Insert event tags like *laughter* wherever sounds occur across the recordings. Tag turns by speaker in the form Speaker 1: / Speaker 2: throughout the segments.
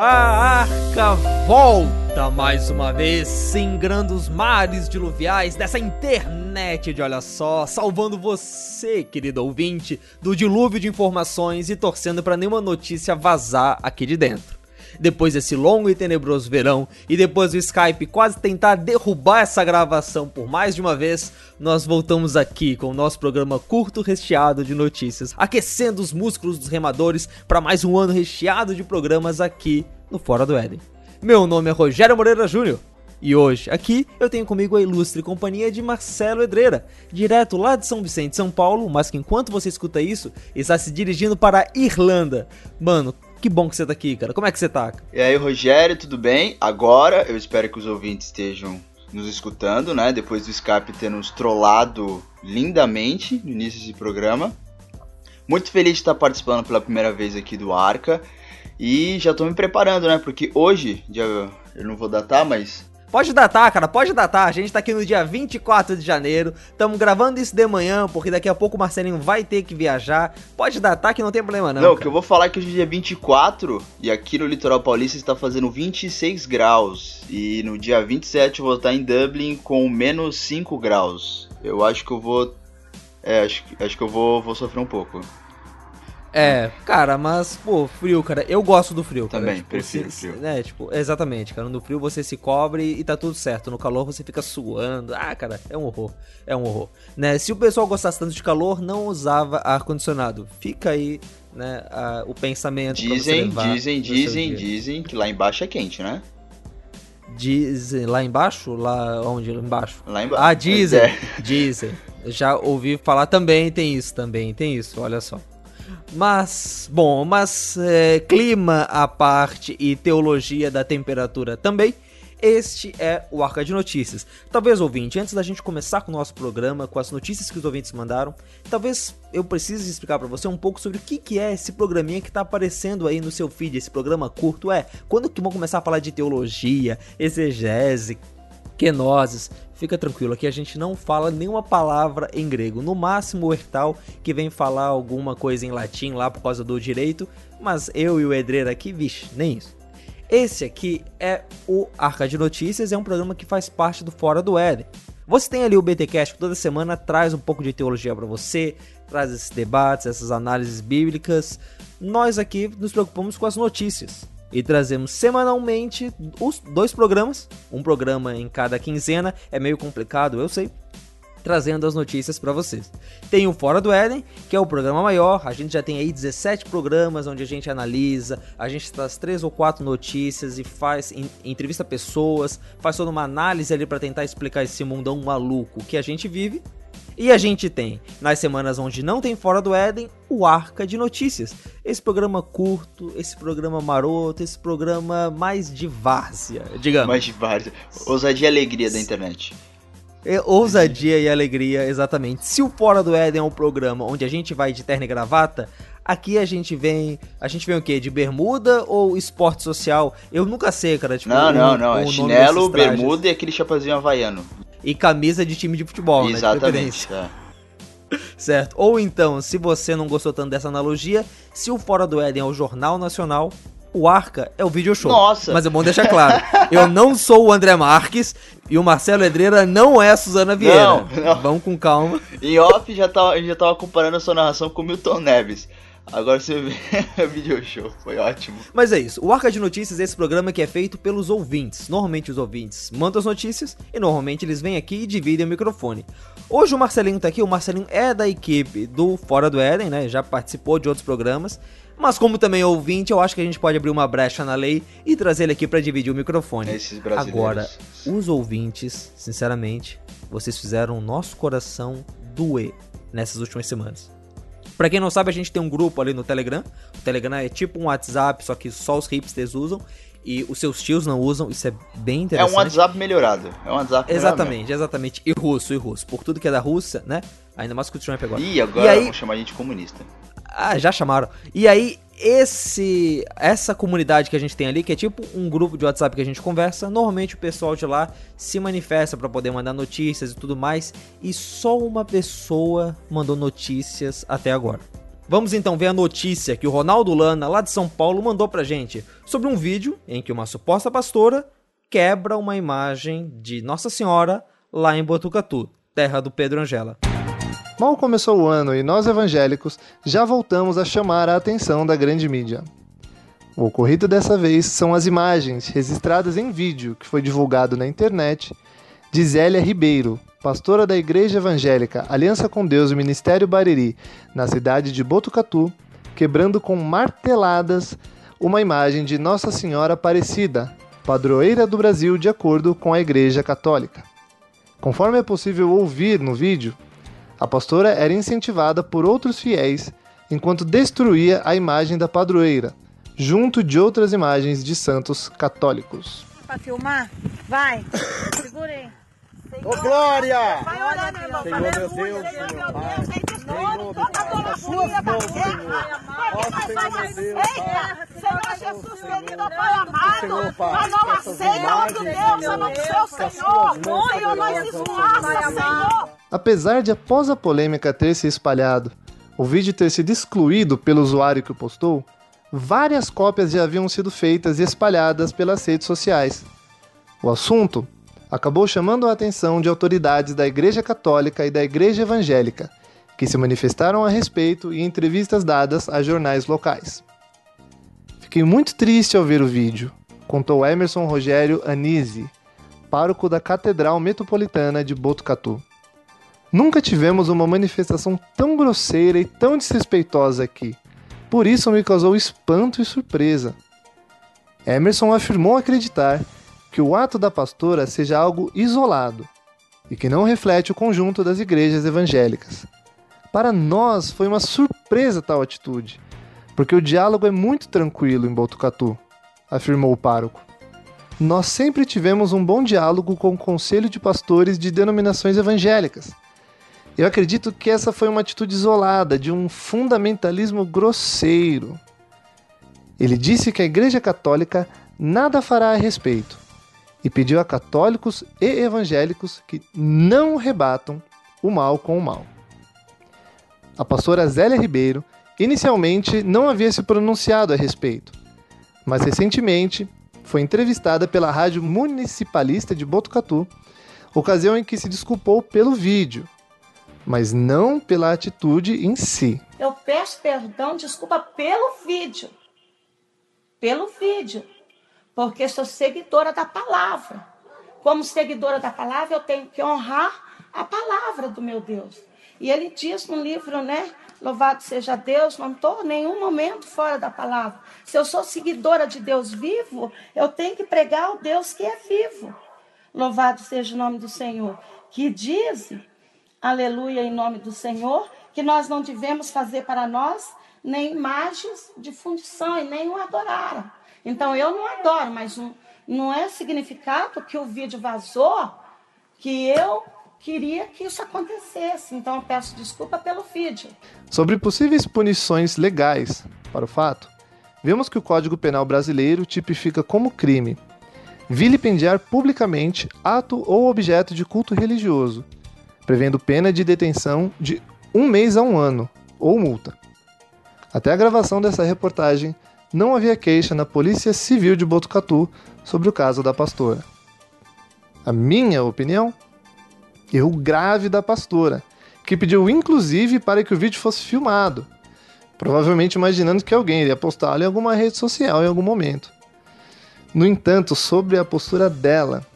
Speaker 1: A arca volta mais uma vez, singrando os mares diluviais dessa internet de olha só, salvando você, querido ouvinte, do dilúvio de informações e torcendo para nenhuma notícia vazar aqui de dentro depois desse longo e tenebroso verão e depois do Skype quase tentar derrubar essa gravação por mais de uma vez, nós voltamos aqui com o nosso programa curto recheado de notícias, aquecendo os músculos dos remadores para mais um ano recheado de programas aqui no Fora do Éden. Meu nome é Rogério Moreira Júnior. E hoje, aqui, eu tenho comigo a ilustre companhia de Marcelo Edreira, direto lá de São Vicente, São Paulo, mas que enquanto você escuta isso, está se dirigindo para a Irlanda. Mano, que bom que você tá aqui, cara. Como é que você tá?
Speaker 2: E aí, Rogério, tudo bem? Agora eu espero que os ouvintes estejam nos escutando, né? Depois do Skype ter nos trollado lindamente no início desse programa. Muito feliz de estar participando pela primeira vez aqui do Arca. E já tô me preparando, né? Porque hoje, dia, eu não vou datar, mas
Speaker 1: Pode datar, cara, pode datar. A gente tá aqui no dia 24 de janeiro. Estamos gravando isso de manhã, porque daqui a pouco o Marcelinho vai ter que viajar. Pode datar que não tem problema, não.
Speaker 2: Não, o que eu vou falar é que hoje é dia 24 e aqui no litoral paulista está fazendo 26 graus. E no dia 27 eu vou estar em Dublin com menos 5 graus. Eu acho que eu vou. É, acho, acho que eu vou, vou sofrer um pouco.
Speaker 1: É, cara, mas, pô, frio, cara. Eu gosto do frio,
Speaker 2: cara. Também,
Speaker 1: tipo,
Speaker 2: prefiro
Speaker 1: se,
Speaker 2: frio.
Speaker 1: Né, tipo, exatamente, cara. No frio você se cobre e tá tudo certo. No calor você fica suando. Ah, cara, é um horror. É um horror. Né? Se o pessoal gostasse tanto de calor, não usava ar-condicionado. Fica aí, né, a, o pensamento.
Speaker 2: Dizem, dizem, dizem, dizem que lá embaixo é quente, né?
Speaker 1: Dizem, lá embaixo? Lá onde? Lá embaixo?
Speaker 2: Lá embaixo.
Speaker 1: Ah, dizem. É. Dizem. Já ouvi falar também, tem isso, também tem isso, olha só. Mas, bom, mas é, clima à parte e teologia da temperatura também. Este é o Arca de Notícias. Talvez, ouvinte, antes da gente começar com o nosso programa, com as notícias que os ouvintes mandaram, talvez eu precise explicar para você um pouco sobre o que, que é esse programinha que tá aparecendo aí no seu feed, esse programa curto. É, quando que vão começar a falar de teologia, exegese, kenosis, Fica tranquilo, aqui a gente não fala nenhuma palavra em grego. No máximo o Hertal, que vem falar alguma coisa em latim lá por causa do direito, mas eu e o Edreira aqui, vixe, nem isso. Esse aqui é o Arca de Notícias, é um programa que faz parte do Fora do Éden. Você tem ali o BTcast que toda semana traz um pouco de teologia para você, traz esses debates, essas análises bíblicas. Nós aqui nos preocupamos com as notícias e trazemos semanalmente os dois programas, um programa em cada quinzena, é meio complicado, eu sei, trazendo as notícias para vocês. Tem o Fora do Éden, que é o programa maior, a gente já tem aí 17 programas onde a gente analisa, a gente traz três ou quatro notícias e faz entrevista pessoas, faz toda uma análise ali para tentar explicar esse mundão maluco que a gente vive e a gente tem, nas semanas onde não tem Fora do Éden, o Arca de Notícias. Esse programa curto, esse programa maroto, esse programa mais de várzea, digamos.
Speaker 2: Mais de várzea. Ousadia e alegria da internet.
Speaker 1: É, ousadia e alegria, exatamente. Se o Fora do Éden é um programa onde a gente vai de terno e gravata, aqui a gente vem. A gente vem o quê? De bermuda ou esporte social? Eu nunca sei, cara.
Speaker 2: Tipo, não, não, não. é chinelo, bermuda e aquele chapeuzinho havaiano
Speaker 1: e camisa de time de futebol,
Speaker 2: né, Exatamente,
Speaker 1: né? É. *laughs* Certo. Ou então, se você não gostou tanto dessa analogia, se o Fora do Éden é o Jornal Nacional, o Arca é o video show.
Speaker 2: Nossa!
Speaker 1: Mas é bom deixar claro, eu não sou o André Marques e o Marcelo Edreira não é a Suzana Vieira. Não, não. Vamos com calma.
Speaker 2: Em off já tava, já tava comparando a sua narração com o Milton Neves. Agora você vê o *laughs* video show, foi ótimo.
Speaker 1: Mas é isso, o Arca de Notícias é esse programa que é feito pelos ouvintes. Normalmente os ouvintes mandam as notícias e normalmente eles vêm aqui e dividem o microfone. Hoje o Marcelinho tá aqui, o Marcelinho é da equipe do Fora do Éden, né? Já participou de outros programas. Mas como também é ouvinte, eu acho que a gente pode abrir uma brecha na lei e trazer ele aqui para dividir o microfone.
Speaker 2: Esses
Speaker 1: brasileiros. Agora, os ouvintes, sinceramente, vocês fizeram o nosso coração doer nessas últimas semanas. Pra quem não sabe, a gente tem um grupo ali no Telegram. O Telegram é tipo um WhatsApp, só que só os hipsters usam. E os seus tios não usam, isso é bem interessante.
Speaker 2: É um WhatsApp melhorado. É um WhatsApp
Speaker 1: Exatamente, exatamente. E russo, e russo. Por tudo que é da Rússia, né? Ainda mais com o Trump agora.
Speaker 2: Ih, agora e aí... vão chamar a gente de comunista.
Speaker 1: Ah, já chamaram. E aí, esse essa comunidade que a gente tem ali, que é tipo um grupo de WhatsApp que a gente conversa, normalmente o pessoal de lá se manifesta para poder mandar notícias e tudo mais, e só uma pessoa mandou notícias até agora. Vamos então ver a notícia que o Ronaldo Lana, lá de São Paulo, mandou pra gente sobre um vídeo em que uma suposta pastora quebra uma imagem de Nossa Senhora lá em Botucatu, terra do Pedro Angela.
Speaker 3: Mal começou o ano e nós evangélicos já voltamos a chamar a atenção da grande mídia. O ocorrido dessa vez são as imagens registradas em vídeo que foi divulgado na internet de Zélia Ribeiro, pastora da Igreja Evangélica Aliança com Deus e Ministério Bariri, na cidade de Botucatu, quebrando com marteladas uma imagem de Nossa Senhora Aparecida, padroeira do Brasil de acordo com a Igreja Católica. Conforme é possível ouvir no vídeo, a pastora era incentivada por outros fiéis enquanto destruía a imagem da padroeira junto de outras imagens de santos católicos.
Speaker 4: Para filmar? Vai. *coughs* Segura aí.
Speaker 5: Ô Glória!
Speaker 4: Vai orar, meu irmão.
Speaker 5: Senhor, meu Deus,
Speaker 4: Senhor, meu
Speaker 5: Pai. Senhor,
Speaker 4: Toda a tua.
Speaker 5: Senhor. Meu. Deus,
Speaker 4: Senhor Jesus querido, Pai
Speaker 5: Senhor,
Speaker 4: amado.
Speaker 5: Pai,
Speaker 4: Nós não aceitamos,
Speaker 5: imagens,
Speaker 4: Deus,
Speaker 5: Senhor,
Speaker 4: a não ser o Senhor. Senhor, nós esforça, Senhor.
Speaker 3: Apesar de após a polêmica ter se espalhado, o vídeo ter sido excluído pelo usuário que o postou, várias cópias já haviam sido feitas e espalhadas pelas redes sociais. O assunto acabou chamando a atenção de autoridades da Igreja Católica e da Igreja Evangélica, que se manifestaram a respeito em entrevistas dadas a jornais locais. Fiquei muito triste ao ver o vídeo, contou Emerson Rogério Anise, pároco da Catedral Metropolitana de Botucatu. Nunca tivemos uma manifestação tão grosseira e tão desrespeitosa aqui. Por isso me causou espanto e surpresa. Emerson afirmou acreditar que o ato da pastora seja algo isolado e que não reflete o conjunto das igrejas evangélicas. Para nós foi uma surpresa tal atitude, porque o diálogo é muito tranquilo em Botucatu, afirmou o pároco. Nós sempre tivemos um bom diálogo com o conselho de pastores de denominações evangélicas. Eu acredito que essa foi uma atitude isolada de um fundamentalismo grosseiro. Ele disse que a Igreja Católica nada fará a respeito e pediu a católicos e evangélicos que não rebatam o mal com o mal. A pastora Zélia Ribeiro inicialmente não havia se pronunciado a respeito, mas recentemente foi entrevistada pela Rádio Municipalista de Botucatu, ocasião em que se desculpou pelo vídeo, mas não pela atitude em si.
Speaker 4: Eu peço perdão, desculpa pelo vídeo. Pelo vídeo. Porque sou seguidora da palavra. Como seguidora da palavra, eu tenho que honrar a palavra do meu Deus. E ele diz no livro, né? Louvado seja Deus, não estou nenhum momento fora da palavra. Se eu sou seguidora de Deus vivo, eu tenho que pregar o Deus que é vivo. Louvado seja o nome do Senhor. Que diz, aleluia, em nome do Senhor, que nós não devemos fazer para nós nem imagens de fundição e nem o adorar. Então eu não adoro, mas não, não é significado que o vídeo vazou que eu queria que isso acontecesse. Então eu peço desculpa pelo vídeo.
Speaker 3: Sobre possíveis punições legais para o fato, vemos que o Código Penal brasileiro tipifica como crime vilipendiar publicamente ato ou objeto de culto religioso, prevendo pena de detenção de um mês a um ano ou multa. Até a gravação dessa reportagem, não havia queixa na Polícia Civil de Botucatu sobre o caso da pastora. A minha opinião? Erro grave da pastora, que pediu inclusive para que o vídeo fosse filmado, provavelmente imaginando que alguém iria postá-lo em alguma rede social em algum momento. No entanto, sobre a postura dela,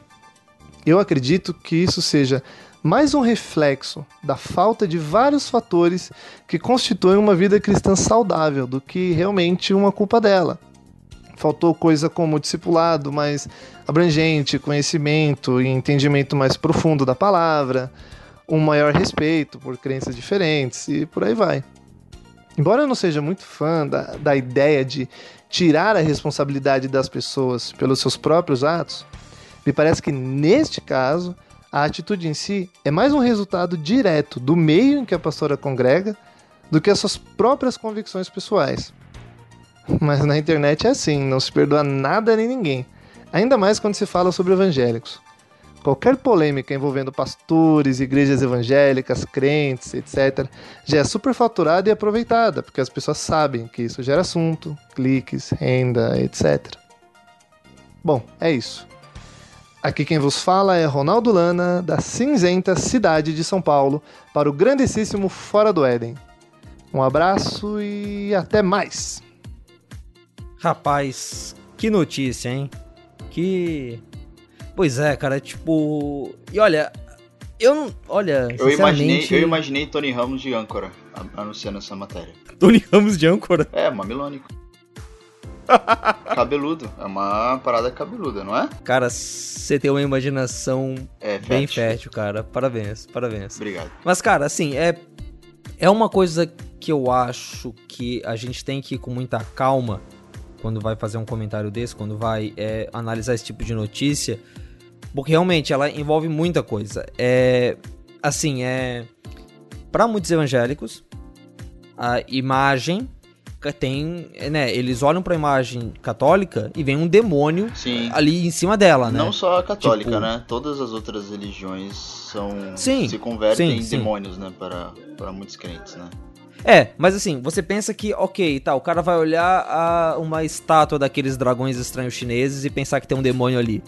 Speaker 3: eu acredito que isso seja mais um reflexo da falta de vários fatores que constituem uma vida cristã saudável do que realmente uma culpa dela. Faltou coisa como discipulado mais abrangente, conhecimento e entendimento mais profundo da palavra, um maior respeito por crenças diferentes e por aí vai. Embora eu não seja muito fã da, da ideia de tirar a responsabilidade das pessoas pelos seus próprios atos, me parece que neste caso a atitude em si é mais um resultado direto do meio em que a pastora congrega do que as suas próprias convicções pessoais. Mas na internet é assim, não se perdoa nada nem ninguém, ainda mais quando se fala sobre evangélicos. Qualquer polêmica envolvendo pastores, igrejas evangélicas, crentes, etc., já é superfaturada e aproveitada, porque as pessoas sabem que isso gera assunto, cliques, renda, etc. Bom, é isso. Aqui quem vos fala é Ronaldo Lana, da cinzenta cidade de São Paulo, para o grandíssimo Fora do Éden. Um abraço e até mais!
Speaker 1: Rapaz, que notícia, hein? Que Pois é, cara, tipo. E olha, eu não. Olha.
Speaker 2: Eu imaginei, eu imaginei Tony Ramos de âncora anunciando essa matéria.
Speaker 1: Tony Ramos de âncora?
Speaker 2: É, mamilônico. *laughs* Cabeludo. É uma parada cabeluda, não é?
Speaker 1: Cara, você tem uma imaginação é, bem fértil, cara. Parabéns, parabéns.
Speaker 2: Obrigado.
Speaker 1: Mas, cara, assim, é. É uma coisa que eu acho que a gente tem que ir com muita calma quando vai fazer um comentário desse, quando vai é, analisar esse tipo de notícia porque realmente ela envolve muita coisa. É. Assim, é. Para muitos evangélicos, a imagem tem, né, eles olham para a imagem católica e vem um demônio
Speaker 2: sim.
Speaker 1: ali em cima dela, né?
Speaker 2: Não só a católica, tipo... né? Todas as outras religiões são sim, se convertem sim, em sim. demônios, né, para, para muitos crentes, né?
Speaker 1: É, mas assim, você pensa que, ok, tá, o cara vai olhar a uma estátua daqueles dragões estranhos chineses e pensar que tem um demônio ali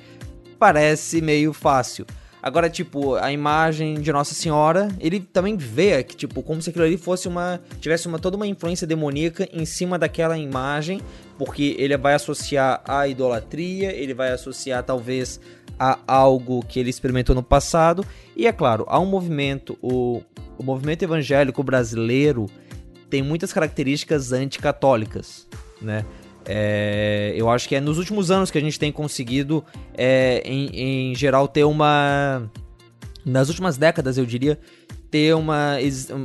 Speaker 1: parece meio fácil. Agora, tipo, a imagem de Nossa Senhora, ele também vê que, tipo, como se aquilo ali fosse uma. tivesse uma, toda uma influência demoníaca em cima daquela imagem, porque ele vai associar a idolatria, ele vai associar talvez a algo que ele experimentou no passado. E é claro, há um movimento, o, o movimento evangélico brasileiro tem muitas características anticatólicas, né? É, eu acho que é nos últimos anos que a gente tem conseguido, é, em, em, geral, ter uma. Nas últimas décadas, eu diria, ter uma.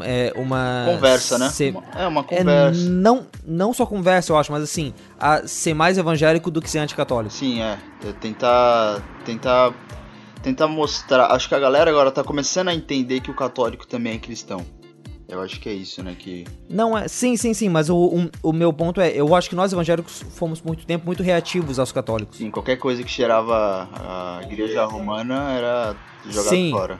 Speaker 1: É, uma
Speaker 2: conversa, né? Ser, é, uma conversa.
Speaker 1: É, não, não só conversa, eu acho, mas assim, a ser mais evangélico do que ser anticatólico.
Speaker 2: Sim, é. é tentar. Tentar. Tentar mostrar. Acho que a galera agora tá começando a entender que o católico também é cristão. Eu acho que é isso, né? Que...
Speaker 1: Não, é. Sim, sim, sim, mas o, o, o, meu ponto é, eu acho que nós evangélicos fomos muito tempo muito reativos aos católicos.
Speaker 2: Sim, qualquer coisa que cheirava a igreja romana era jogado sim. fora.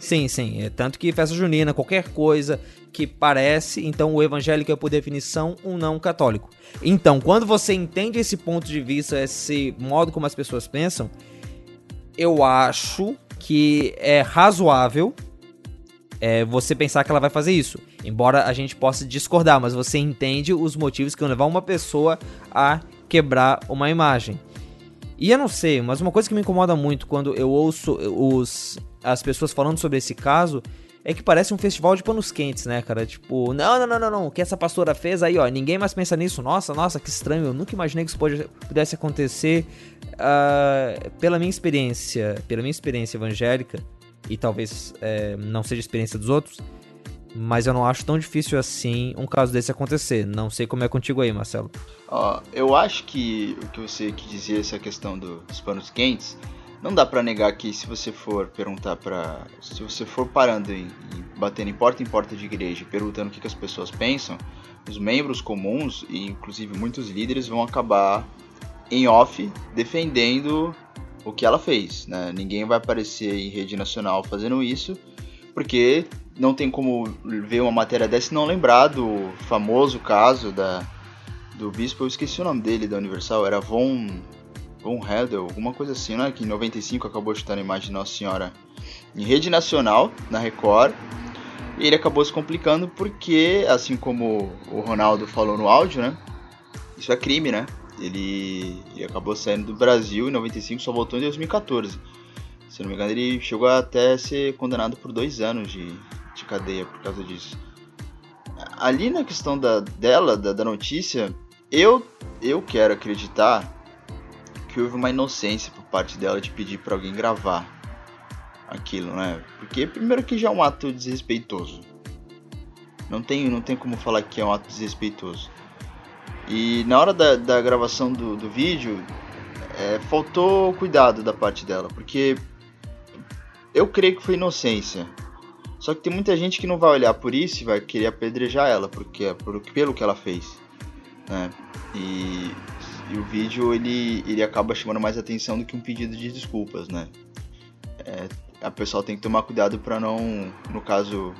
Speaker 1: Sim, sim. É, tanto que festa junina, qualquer coisa que parece, então o evangélico é por definição um não católico. Então, quando você entende esse ponto de vista, esse modo como as pessoas pensam, eu acho que é razoável é, você pensar que ela vai fazer isso. Embora a gente possa discordar, mas você entende os motivos que vão levar uma pessoa a quebrar uma imagem. E eu não sei, mas uma coisa que me incomoda muito quando eu ouço os, as pessoas falando sobre esse caso é que parece um festival de panos quentes, né, cara? Tipo, não, não, não, não, não, o que essa pastora fez aí, ó, ninguém mais pensa nisso. Nossa, nossa, que estranho, eu nunca imaginei que isso pudesse acontecer. Uh, pela minha experiência, pela minha experiência evangélica, e talvez é, não seja experiência dos outros, mas eu não acho tão difícil assim um caso desse acontecer. Não sei como é contigo aí, Marcelo.
Speaker 2: Ó, eu acho que o que você quis dizer, essa questão do, dos panos quentes, não dá para negar que se você for perguntar para, se você for parando e, e, batendo em porta em porta de igreja, perguntando o que, que as pessoas pensam, os membros comuns e inclusive muitos líderes vão acabar em off defendendo o que ela fez, né? Ninguém vai aparecer em rede nacional fazendo isso, porque não tem como ver uma matéria dessa e não lembrar do famoso caso da, do bispo, eu esqueci o nome dele da Universal, era Von, Von Hedel, alguma coisa assim, né? Que em 95 acabou chutando a imagem de Nossa Senhora em rede nacional, na Record, e ele acabou se complicando porque, assim como o Ronaldo falou no áudio, né? Isso é crime, né? Ele, ele acabou saindo do Brasil em 95, só voltou em 2014. Se não me engano, ele chegou até a ser condenado por dois anos de, de cadeia por causa disso. Ali na questão da, dela, da, da notícia, eu, eu quero acreditar que houve uma inocência por parte dela de pedir para alguém gravar aquilo, né? Porque primeiro que já é um ato desrespeitoso. Não tem, não tem como falar que é um ato desrespeitoso. E na hora da, da gravação do, do vídeo, é, faltou cuidado da parte dela, porque eu creio que foi inocência. Só que tem muita gente que não vai olhar por isso e vai querer apedrejar ela porque, por, pelo que ela fez. Né? E, e, o vídeo ele, ele acaba chamando mais atenção do que um pedido de desculpas, né? é, a pessoa tem que tomar cuidado para não, no caso,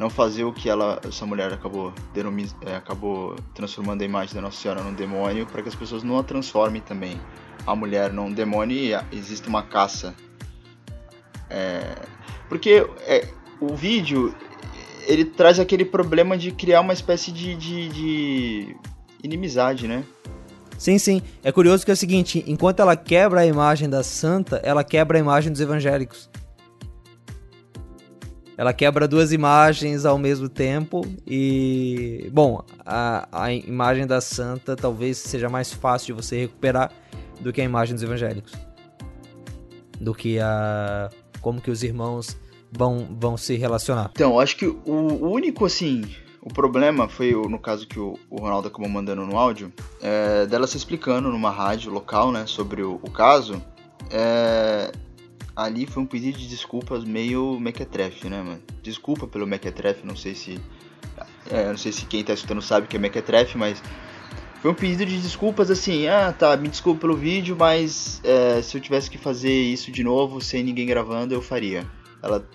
Speaker 2: não fazer o que ela, essa mulher acabou, denomis, é, acabou transformando a imagem da Nossa Senhora num demônio, para que as pessoas não a transformem também a mulher num demônio e existe uma caça. É, porque é, o vídeo ele traz aquele problema de criar uma espécie de, de, de inimizade, né?
Speaker 1: Sim, sim. É curioso que é o seguinte: enquanto ela quebra a imagem da santa, ela quebra a imagem dos evangélicos. Ela quebra duas imagens ao mesmo tempo e. Bom, a, a imagem da santa talvez seja mais fácil de você recuperar do que a imagem dos evangélicos. Do que a. Como que os irmãos vão, vão se relacionar.
Speaker 2: Então, acho que o, único, assim, o problema foi, no caso que o, o Ronaldo acabou mandando no áudio, é, dela se explicando numa rádio local, né, sobre o, o caso. É, ali foi um pedido de desculpas meio mequetrefe, né, mano? Desculpa pelo mequetrefe, não sei se... É, não sei se quem tá escutando sabe que é mequetrefe, mas... Foi um pedido de desculpas assim, ah tá, me desculpa pelo vídeo, mas é, se eu tivesse que fazer isso de novo sem ninguém gravando, eu faria. Ela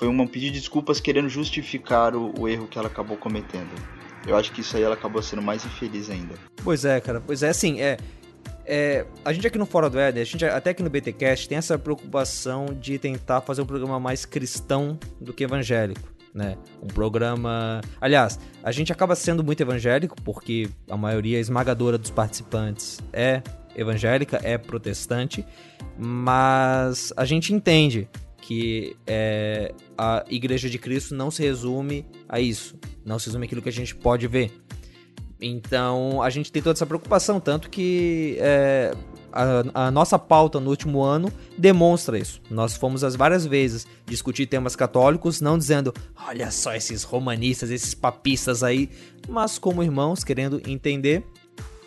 Speaker 2: foi um pedido de desculpas querendo justificar o, o, erro que ela acabou cometendo. Eu acho que isso aí ela acabou sendo mais infeliz ainda.
Speaker 1: Pois é, cara. Pois é, assim, é. É a gente aqui no Fora do Éden, a gente até aqui no BTcast tem essa preocupação de tentar fazer um programa mais cristão do que evangélico. Né? Um programa. Aliás, a gente acaba sendo muito evangélico porque a maioria esmagadora dos participantes é evangélica, é protestante, mas a gente entende que é, a Igreja de Cristo não se resume a isso, não se resume aquilo que a gente pode ver. Então a gente tem toda essa preocupação, tanto que é, a, a, nossa pauta no último ano demonstra isso. Nós fomos as várias vezes discutir temas católicos, não dizendo, olha só esses romanistas, esses papistas aí, mas como irmãos, querendo entender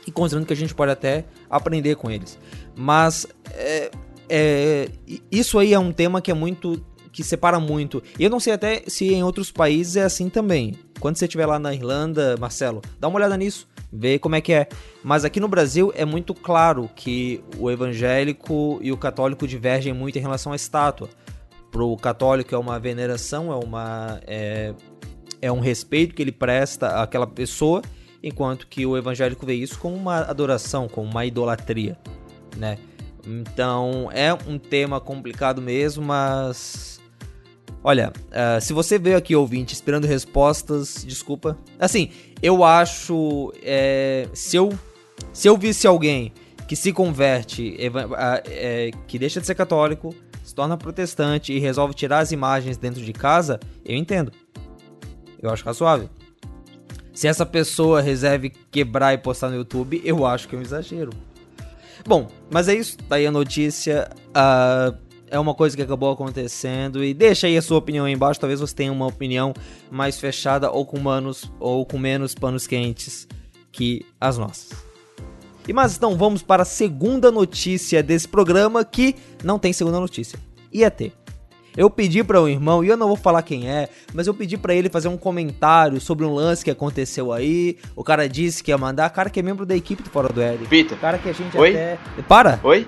Speaker 1: e considerando que a gente pode até aprender com eles. Mas é, é, isso aí é um tema que é muito. que separa muito. Eu não sei até se em outros países é assim também. Quando você estiver lá na Irlanda, Marcelo, dá uma olhada nisso, vê como é que é. Mas aqui no Brasil é muito claro que o evangélico e o católico divergem muito em relação à estátua. Pro católico é uma veneração, é uma. É, é um respeito que ele presta àquela pessoa, enquanto que o evangélico vê isso como uma adoração, como uma idolatria, né? Então é um tema complicado mesmo, mas. Olha, uh, se você veio aqui ouvinte esperando respostas, desculpa. Assim, eu acho. É, se, eu, se eu visse alguém que se converte, é, que deixa de ser católico, se torna protestante e resolve tirar as imagens dentro de casa, eu entendo. Eu acho razoável. Se essa pessoa reserve quebrar e postar no YouTube, eu acho que é um exagero. Bom, mas é isso. Tá aí a notícia. Uh, é uma coisa que acabou acontecendo. E deixa aí a sua opinião aí embaixo. Talvez você tenha uma opinião mais fechada ou com, manos, ou com menos panos quentes que as nossas. E mas então vamos para a segunda notícia desse programa que não tem segunda notícia. Ia ter. Eu pedi para um irmão, e eu não vou falar quem é, mas eu pedi para ele fazer um comentário sobre um lance que aconteceu aí. O cara disse que ia mandar, cara que é membro da equipe do Fora do Éden.
Speaker 2: Pita.
Speaker 1: Cara que a gente
Speaker 2: Oi?
Speaker 1: até. Para!
Speaker 2: Oi?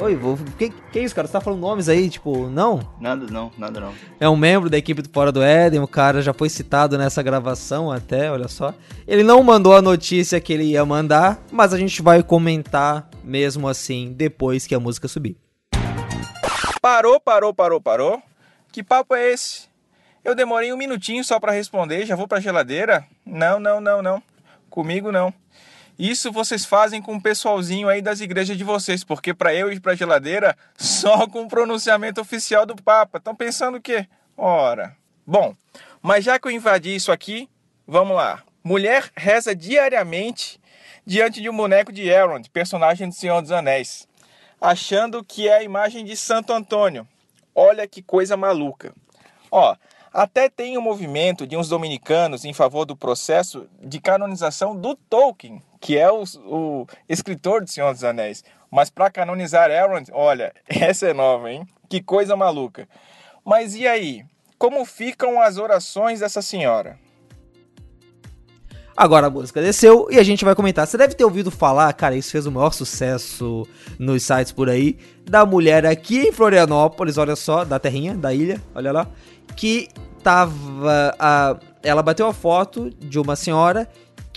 Speaker 1: Oi, vou... que, que é isso, cara? Você tá falando nomes aí, tipo, não?
Speaker 2: Nada não, nada não.
Speaker 1: É um membro da equipe do Fora do Éden, o cara já foi citado nessa gravação até, olha só. Ele não mandou a notícia que ele ia mandar, mas a gente vai comentar mesmo assim depois que a música subir.
Speaker 6: Parou, parou, parou, parou. Que papo é esse? Eu demorei um minutinho só para responder, já vou para a geladeira? Não, não, não, não. Comigo não. Isso vocês fazem com o pessoalzinho aí das igrejas de vocês, porque para eu ir para a geladeira *laughs* só com o pronunciamento oficial do Papa. Estão pensando o quê? Ora. Bom, mas já que eu invadi isso aqui, vamos lá. Mulher reza diariamente diante de um boneco de Elrond, personagem do Senhor dos Anéis achando que é a imagem de Santo Antônio. Olha que coisa maluca. Ó, até tem um movimento de uns dominicanos em favor do processo de canonização do Tolkien, que é o, o escritor do Senhor dos Anéis. Mas para canonizar Elrond, olha, *laughs* essa é nova, hein? Que coisa maluca. Mas e aí? Como ficam as orações dessa senhora?
Speaker 1: Agora a música desceu e a gente vai comentar. Você deve ter ouvido falar, cara, isso fez o maior sucesso nos sites por aí, da mulher aqui em Florianópolis, olha só, da terrinha, da ilha, olha lá, que tava. A, ela bateu a foto de uma senhora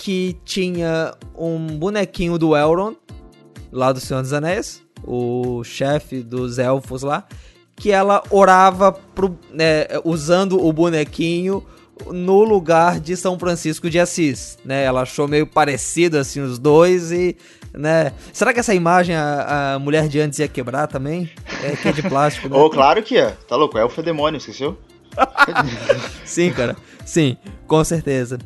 Speaker 1: que tinha um bonequinho do Elrond, lá do Senhor dos Anéis, o chefe dos elfos lá, que ela orava pro, né, usando o bonequinho no lugar de São Francisco de Assis, né? Ela achou meio parecido assim os dois e, né? Será que essa imagem a, a mulher de antes ia quebrar também? É que é de plástico, né? *laughs*
Speaker 2: oh, claro que é. Tá louco, é o demônio, esqueceu? *laughs*
Speaker 1: Sim, cara. Sim, com certeza.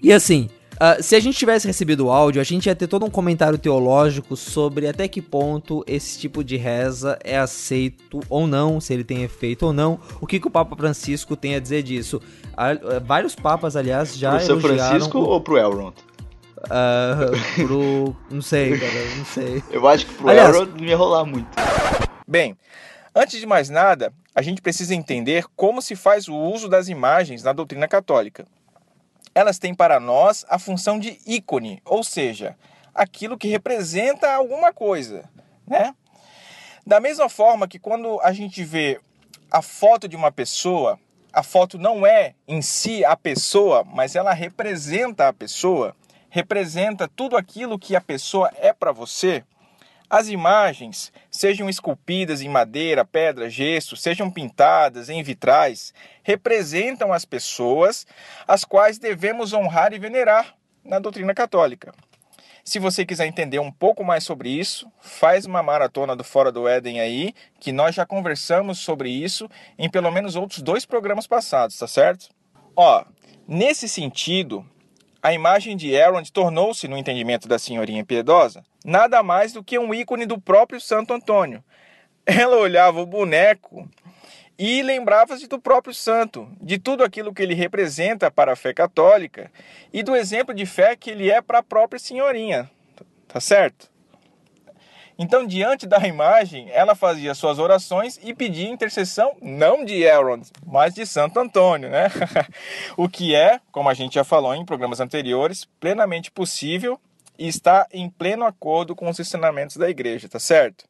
Speaker 1: E assim, Uh, se a gente tivesse recebido o áudio, a gente ia ter todo um comentário teológico sobre até que ponto esse tipo de reza é aceito ou não, se ele tem efeito ou não, o que, que o Papa Francisco tem a dizer disso. Uh, vários papas, aliás, já
Speaker 2: pro São Francisco o... ou pro Elrond?
Speaker 1: Uh, pro... não sei, cara, não sei. *laughs*
Speaker 2: Eu acho que pro aliás, Elrond não ia rolar muito.
Speaker 6: Bem, antes de mais nada, a gente precisa entender como se faz o uso das imagens na doutrina católica elas têm para nós a função de ícone, ou seja, aquilo que representa alguma coisa, né? Da mesma forma que quando a gente vê a foto de uma pessoa, a foto não é em si a pessoa, mas ela representa a pessoa, representa tudo aquilo que a pessoa é para você. As imagens, sejam esculpidas em madeira, pedra, gesso, sejam pintadas em vitrais, representam as pessoas as quais devemos honrar e venerar na doutrina católica. Se você quiser entender um pouco mais sobre isso, faz uma maratona do Fora do Éden aí, que nós já conversamos sobre isso em pelo menos outros dois programas passados, tá certo? Ó, nesse sentido, a imagem de Elrond tornou-se, no entendimento da senhorinha piedosa, nada mais do que um ícone do próprio Santo Antônio. Ela olhava o boneco e lembrava-se do próprio santo, de tudo aquilo que ele representa para a fé católica e do exemplo de fé que ele é para a própria senhorinha. Tá certo? Então, diante da imagem, ela fazia suas orações e pedia intercessão não de Elrond, mas de Santo Antônio, né? *laughs* o que é, como a gente já falou em programas anteriores, plenamente possível e está em pleno acordo com os ensinamentos da igreja, tá certo?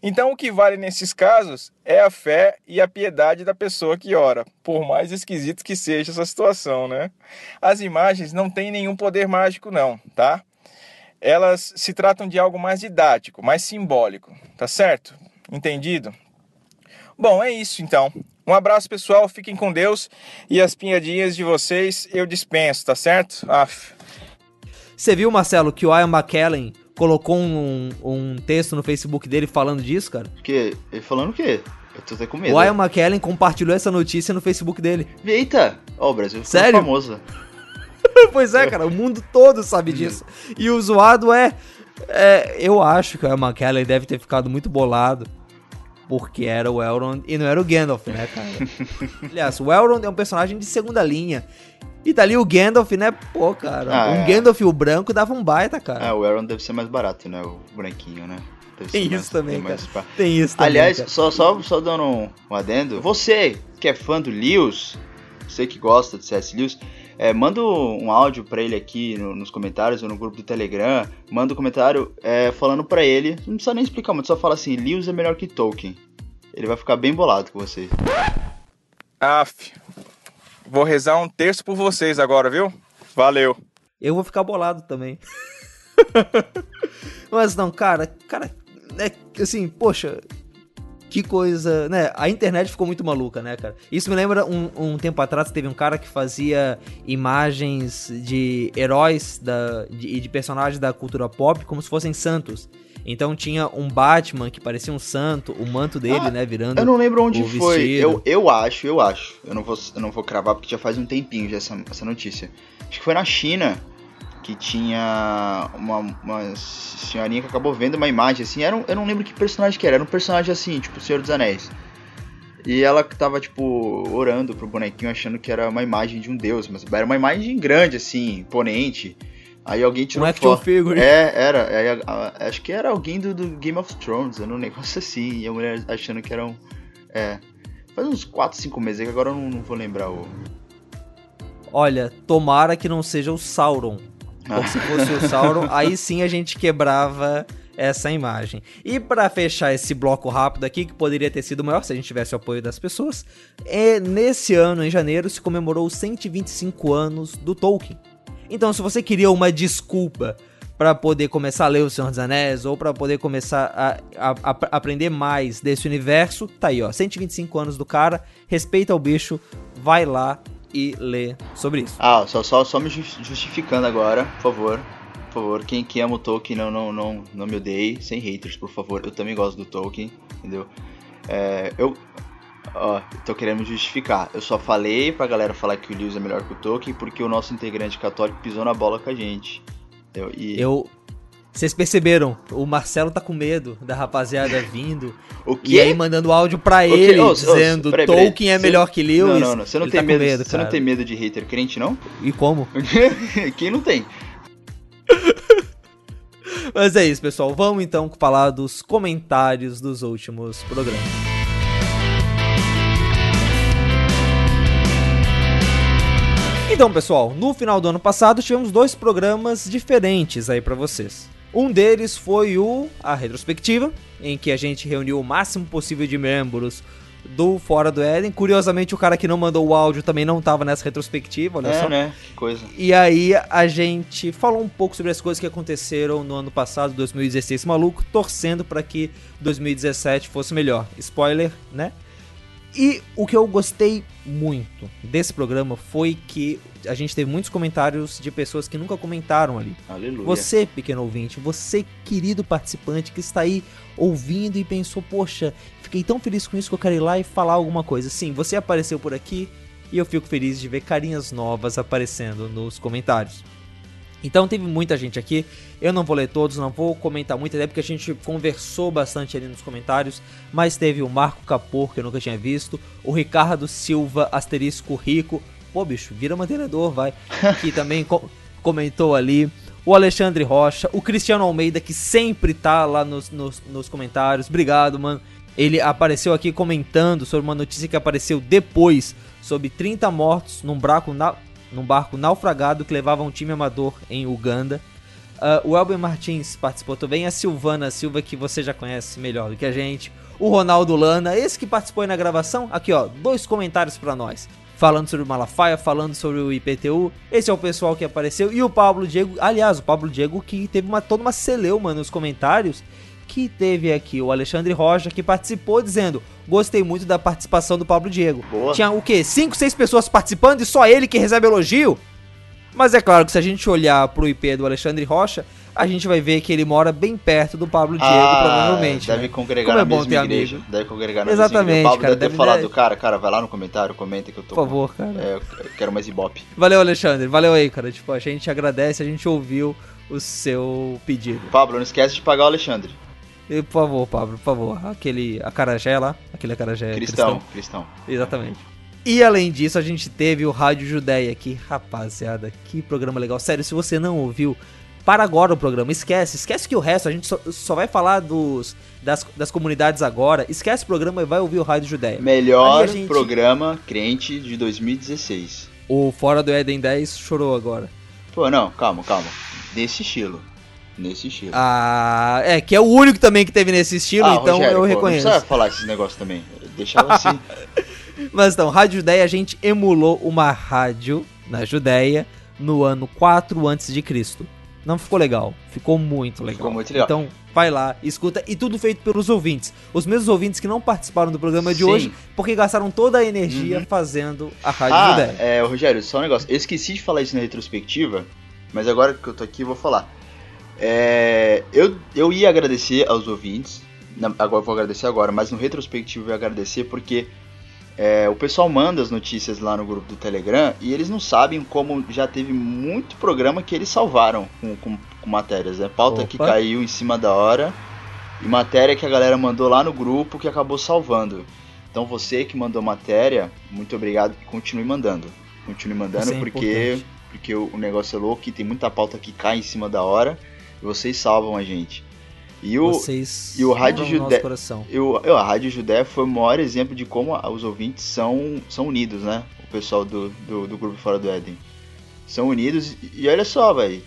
Speaker 6: Então, o que vale nesses casos é a fé e a piedade da pessoa que ora, por mais esquisito que seja essa situação, né? As imagens não têm nenhum poder mágico, não, tá? Elas se tratam de algo mais didático, mais simbólico, tá certo? Entendido? Bom, é isso então. Um abraço pessoal, fiquem com Deus e as pinhadinhas de vocês eu dispenso, tá certo? Aff.
Speaker 1: Você viu, Marcelo, que o Ian McKellen colocou um, um texto no Facebook dele falando disso, cara?
Speaker 2: Que? Ele falando o quê? Eu tô até com medo.
Speaker 1: O Ian McKellen compartilhou essa notícia no Facebook dele.
Speaker 2: Eita! Ó, oh, o Brasil ficou
Speaker 1: Sério?
Speaker 2: famoso. *laughs*
Speaker 1: pois é, cara, o mundo todo sabe disso. E o zoado é, é eu acho que o McKellen deve ter ficado muito bolado porque era o Elrond e não era o Gandalf, né, cara? *laughs* Aliás, o Elrond é um personagem de segunda linha. E dali o Gandalf, né? Pô, cara, ah, um é. Gandalf o branco dava um baita, cara.
Speaker 2: Ah, o Elrond deve ser mais barato, né? O branquinho, né?
Speaker 1: Tem isso mais, também, tem, mais... tem isso também.
Speaker 2: Aliás, só, só, só dando um, adendo. Você que é fã do Lewis, você que gosta do C.S. Lewis, é, manda um áudio para ele aqui no, nos comentários ou no grupo do Telegram. Manda um comentário é, falando para ele. Não precisa nem explicar muito, só fala assim: Lewis é melhor que Tolkien. Ele vai ficar bem bolado com você.
Speaker 6: Aff. Vou rezar um terço por vocês agora, viu? Valeu.
Speaker 1: Eu vou ficar bolado também. *laughs* Mas não, cara, cara, é assim, poxa, que coisa, né? A internet ficou muito maluca, né, cara? Isso me lembra um, um tempo atrás teve um cara que fazia imagens de heróis da, de, e de personagens da cultura pop como se fossem santos. Então tinha um Batman que parecia um santo, o manto dele, ah, né, virando.
Speaker 2: Eu não lembro onde foi. Eu, eu acho, eu acho. Eu não vou, eu não vou cravar porque já faz um tempinho já essa, essa notícia. Acho que foi na China que tinha uma, uma senhorinha que acabou vendo uma imagem assim. Era um, eu não lembro que personagem que era. Era um personagem assim, tipo Senhor dos Anéis. E ela tava, tipo, orando pro bonequinho, achando que era uma imagem de um deus, mas era uma imagem grande, assim, imponente. Aí alguém tirou
Speaker 1: um foto. Figure.
Speaker 2: É, era. A, acho que era alguém do, do, Game of Thrones, era um negócio assim. E a mulher achando que era um. É. Faz uns 4, 5 meses, que agora eu não, não vou lembrar o,
Speaker 1: Olha, tomara que não seja o Sauron. *laughs* Porque se fosse o Sauron, aí sim a gente quebrava essa imagem. E para fechar esse bloco rápido aqui, que poderia ter sido maior se a gente tivesse o apoio das pessoas, é nesse ano, em janeiro, se comemorou os 125 anos do Tolkien. Então, se você queria uma desculpa para poder começar a ler O Senhor dos Anéis ou para poder começar a, a- a- aprender mais desse universo, tá aí, ó, 125 anos do cara, respeita o bicho, vai lá e lê sobre isso.
Speaker 2: Ah, só, só, só me jus- justificando agora, por favor. Por favor, quem, quem ama o Tolkien não, não, não, não me odeie, sem haters, por favor. Eu também gosto do Tolkien, entendeu? É, eu. Ó, tô querendo me justificar. Eu só falei pra galera falar que o Lewis é melhor que o Tolkien porque o nosso integrante católico pisou na bola com a gente. Entendeu? E
Speaker 1: Eu. Vocês perceberam? O Marcelo tá com medo da rapaziada vindo.
Speaker 2: o
Speaker 1: E
Speaker 2: quê?
Speaker 1: aí mandando áudio pra
Speaker 2: O
Speaker 1: ele,
Speaker 2: ô,
Speaker 1: dizendo
Speaker 2: peraí, peraí.
Speaker 1: Tolkien é
Speaker 2: Você-
Speaker 1: melhor que Lewis.
Speaker 2: Não, não, não. Você não
Speaker 1: Ele
Speaker 2: tem
Speaker 1: tá
Speaker 2: medo,
Speaker 1: medo,
Speaker 2: você não tem medo de hater crente, não?
Speaker 1: E como? *laughs*
Speaker 2: Quem não tem? *laughs*
Speaker 1: Mas é isso, pessoal. Vamos então falar dos comentários dos últimos programas. Então, pessoal, no final do ano passado tivemos dois programas diferentes aí pra vocês. Um deles foi o a retrospectiva, em que a gente reuniu o máximo possível de membros do Fora do Éden. Curiosamente, o cara que não mandou o áudio também não tava nessa retrospectiva, olha
Speaker 2: é,
Speaker 1: só.
Speaker 2: né? Que coisa.
Speaker 1: E aí a gente falou um pouco sobre as coisas que aconteceram no ano passado, 2016 maluco, torcendo para que 2017 fosse melhor. Spoiler, né? E o que eu gostei muito desse programa foi que a gente teve muitos comentários de pessoas que nunca comentaram ali.
Speaker 2: Aleluia.
Speaker 1: Você, pequeno ouvinte, você, querido participante que está aí ouvindo e pensou, poxa, fiquei tão feliz com isso que eu quero ir lá e falar alguma coisa. Sim, você apareceu por aqui e eu fico feliz de ver carinhas novas aparecendo nos comentários. Então teve muita gente aqui, eu não vou ler todos, não vou comentar muito, até porque a gente conversou bastante ali nos comentários, mas teve o Marco Capor, que eu nunca tinha visto, o Ricardo Silva, asterisco rico, pô bicho, vira mantenedor, vai, *laughs* que também co- comentou ali, o Alexandre Rocha, o Cristiano Almeida, que sempre tá lá nos, nos, nos comentários, obrigado, mano. Ele apareceu aqui comentando sobre uma notícia que apareceu depois, sobre 30 mortos num barco, na, num barco naufragado que levava um time amador em Uganda. Ah, o Elber Martins participou também, a Silvana Silva, que você já conhece melhor do que a gente. O Ronaldo Lana, esse que participou aí na gravação. Aqui, ó, dois comentários pra nós. Falando sobre o Malafaia, falando sobre o IPTU. Esse é o pessoal que apareceu. E o Pablo Diego, aliás, o Pablo Diego que teve uma, toda uma celeuma nos comentários. Que teve aqui o Alexandre Rocha, que participou dizendo: Gostei muito da participação do Pablo Diego.
Speaker 2: Boa.
Speaker 1: Tinha o quê? Cinco, seis pessoas participando e só ele que recebe elogio? Mas é claro que se a gente olhar pro IP do Alexandre Rocha, a gente vai ver que ele mora bem perto do Pablo Diego, provavelmente.
Speaker 2: Ah, Deve
Speaker 1: né?
Speaker 2: congregar
Speaker 1: Como
Speaker 2: na
Speaker 1: é bom
Speaker 2: mesma igreja.
Speaker 1: amigo.
Speaker 2: Deve congregar na
Speaker 1: Exatamente,
Speaker 2: mesma igreja. O Pablo
Speaker 1: cara,
Speaker 2: deve ter
Speaker 1: deve
Speaker 2: falado,
Speaker 1: dar-
Speaker 2: cara, cara, vai lá no comentário, comenta que eu tô.
Speaker 1: Por favor, cara.
Speaker 2: É, eu quero mais ibope.
Speaker 1: Valeu, Alexandre. Valeu aí, cara. Tipo, a gente agradece, a gente ouviu o seu pedido.
Speaker 2: Pablo, não esquece de pagar o Alexandre.
Speaker 1: E, por favor, Pablo, por favor. Aquele acarajé lá, aquele acarajé
Speaker 2: cristão, cristão.
Speaker 1: Exatamente. E além disso, a gente teve o Rádio Judéia aqui. Rapaziada, que programa legal. Sério, se você não ouviu, para agora o programa. Esquece, esquece que o resto, a gente só, só vai falar dos, das, das comunidades agora. Esquece o programa e vai ouvir o Rádio Judéia.
Speaker 2: Melhor
Speaker 1: gente-
Speaker 2: programa crente de 2016.
Speaker 1: O Fora do Éden 10 chorou agora.
Speaker 2: Pô, não, calma, calma. Nesse estilo. Nesse estilo.
Speaker 1: Ah, é, que é o único também que teve nesse estilo,
Speaker 2: Ah,
Speaker 1: então
Speaker 2: Rogério,
Speaker 1: eu reconheço.
Speaker 2: Não precisa falar esses negócios também. Deixa ela assim. *laughs*
Speaker 1: Mas então, Rádio Judéia, a gente emulou uma rádio na Judéia no ano 4 a.C. Não ficou legal, ficou muito legal.
Speaker 2: Ficou muito legal.
Speaker 1: Então, vai lá, escuta, e tudo feito pelos ouvintes. Os mesmos ouvintes que não participaram do programa de
Speaker 2: Sim.
Speaker 1: hoje, porque gastaram toda a energia
Speaker 2: Uhum.
Speaker 1: fazendo a Rádio
Speaker 2: ah,
Speaker 1: Judéia.
Speaker 2: é, Rogério, só um negócio. Eu esqueci de falar isso na retrospectiva, mas agora que eu tô aqui eu vou falar. É, eu, eu ia agradecer aos ouvintes, na- agora vou agradecer agora, mas no retrospectivo eu ia agradecer porque é, o pessoal manda as notícias lá no grupo do Telegram e eles não sabem como já teve muito programa que eles salvaram com, com, com matérias, né? Pauta que
Speaker 1: Opa.
Speaker 2: caiu em cima da hora e matéria que a galera mandou lá no grupo que acabou salvando. Então você que mandou matéria, muito obrigado e continue mandando. Continue mandando
Speaker 1: é
Speaker 2: porque,
Speaker 1: importante.
Speaker 2: porque o, negócio é louco e tem muita pauta que cai em cima da hora vocês salvam a gente. E o,
Speaker 1: Vocês
Speaker 2: e o Rádio Judé- eu, eu, a Rádio Judé foi o maior exemplo de como os ouvintes são, são unidos, né? O pessoal do, do, do grupo Fora do Éden. São unidos e, olha só, velho.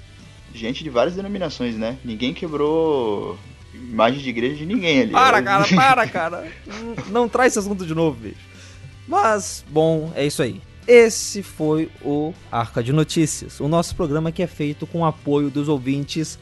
Speaker 2: Gente de várias denominações, né? Ninguém quebrou imagem de igreja de ninguém ali.
Speaker 1: Para,
Speaker 2: Era-
Speaker 1: cara, *laughs* para, cara. Não, não traz esse assunto de novo, bicho. Mas, bom, é isso aí. Esse foi o Arca de Notícias, o nosso programa que é feito com o apoio dos ouvintes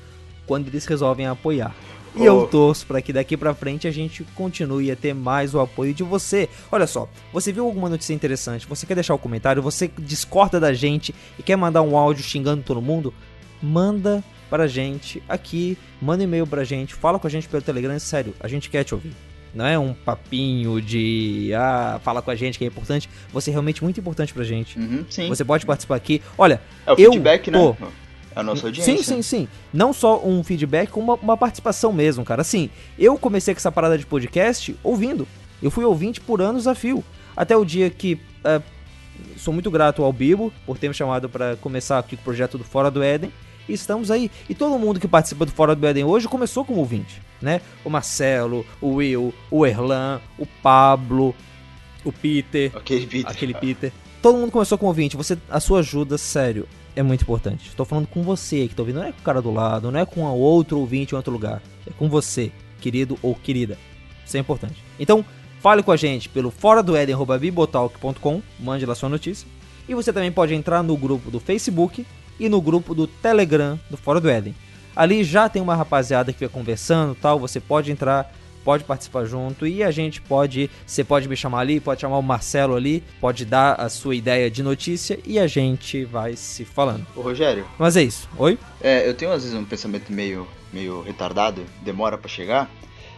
Speaker 1: quando eles resolvem apoiar. E eu
Speaker 2: Oh.
Speaker 1: torço para que daqui pra frente a gente continue a ter mais o apoio de você. Olha só, você viu alguma notícia interessante? Você quer deixar o comentário? Você discorda da gente e quer mandar um áudio xingando todo mundo? Manda pra gente aqui, manda um e-mail pra gente, fala com a gente pelo Telegram, sério, a gente quer te ouvir. Não é um papinho de ah, fala com a gente que é importante. Você é realmente muito importante pra gente.
Speaker 2: Uhum, sim.
Speaker 1: Você pode participar aqui. Olha,
Speaker 2: É o
Speaker 1: eu
Speaker 2: feedback,
Speaker 1: tô-
Speaker 2: né? A nossa audiência.
Speaker 1: Sim, sim, sim. Não só um feedback, como uma, uma participação mesmo, cara. Assim, eu comecei com essa parada de podcast ouvindo. Eu fui ouvinte por anos a fio. Até o dia que. é, sou muito grato ao Bibo por ter me chamado pra começar aqui o projeto do Fora do Éden. E estamos aí. E todo mundo que participa do Fora do Éden hoje começou como ouvinte, né? O Marcelo, o Will, o Erlan, o Pablo, o Peter
Speaker 2: Ok, Peter.
Speaker 1: aquele Peter. Todo mundo começou com ouvinte. Você, a sua ajuda, sério, é muito importante. Tô falando com você que tá ouvindo. Não é com o cara do lado, não é com outro ouvinte em outro lugar. É com você, querido ou querida. Isso é importante. Então, fale com a gente pelo fora do bibotalk.com, mande lá sua notícia. E você também pode entrar no grupo do Facebook e no grupo do Telegram do Fora do Éden. Ali já tem uma rapaziada que fica conversando tal. Você pode entrar, pode participar junto e a gente pode. Você pode me chamar ali, pode chamar o Marcelo ali, pode dar a sua ideia de notícia e a gente vai se falando.
Speaker 2: Ô, Rogério,
Speaker 1: Mas é isso. Oi?
Speaker 2: é, eu tenho às vezes um pensamento meio, meio retardado, demora pra chegar.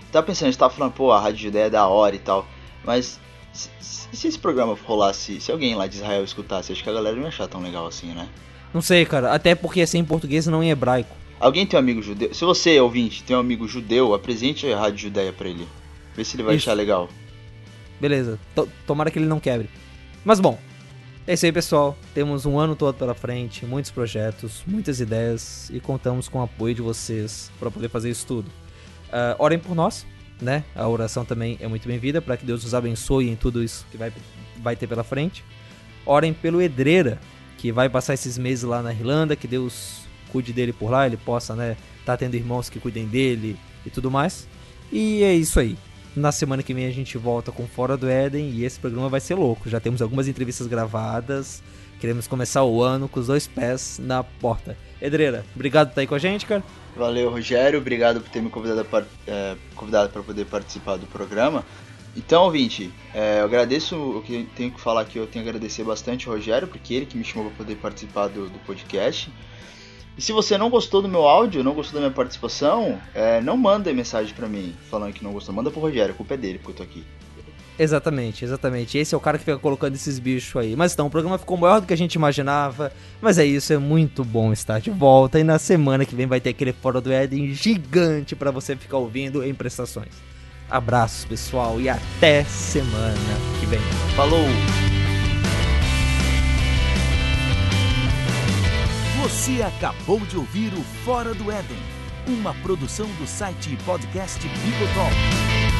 Speaker 2: Tava pensando, a gente tava falando, pô, a Rádio Judé é da hora e tal, mas se, se- se esse programa rolasse, se alguém lá de Israel escutasse, acho que a galera não ia achar tão legal assim, né?
Speaker 1: Não sei, cara. Até porque é sem português e não em hebraico.
Speaker 2: Alguém tem um amigo judeu? Se você, ouvinte, tem um amigo judeu, apresente a Rádio Judéia pra ele. Vê se ele vai
Speaker 1: Isso.
Speaker 2: achar legal.
Speaker 1: Beleza. To- Tomara que ele não quebre. Mas bom, é isso aí, pessoal. Temos um ano todo pela frente, muitos projetos, muitas ideias e contamos com o apoio de vocês para poder fazer isso tudo. Ah, orem por nós, né? A oração também é muito bem-vinda para que Deus nos abençoe em tudo isso que vai, vai ter pela frente. Orem pelo Edreira, que vai passar esses meses lá na Irlanda, que Deus cuide dele por lá, ele possa, né, tá tendo irmãos que cuidem dele e tudo mais. E é isso aí. Na semana que vem a gente volta com Fora do Éden e esse programa vai ser louco. Já temos algumas entrevistas gravadas. Queremos começar o ano com os dois pés na porta. Edreira, obrigado por estar aí com a gente, cara.
Speaker 2: Valeu, Rogério. Obrigado por ter me convidado para é, poder participar do programa. Então, ouvinte, é, eu agradeço o que tenho que falar aqui. Eu tenho que agradecer bastante o Rogério, porque ele que me chamou para poder participar do, do podcast. E se você não gostou do meu áudio, não gostou da minha participação, é, não manda mensagem para mim falando que não gostou. Manda pro Rogério, a culpa é dele, porque eu tô aqui.
Speaker 1: Exatamente, exatamente. Esse é o cara que fica colocando esses bichos aí. Mas então, o programa ficou maior do que a gente imaginava. Mas é isso, é muito bom estar de volta. E na semana que vem vai ter aquele Fora do Éden gigante para você ficar ouvindo em prestações. Abraços, pessoal, e até semana que vem.
Speaker 2: Falou!
Speaker 7: Você acabou de ouvir o Fora do Éden, uma produção do site podcast Bibotalk.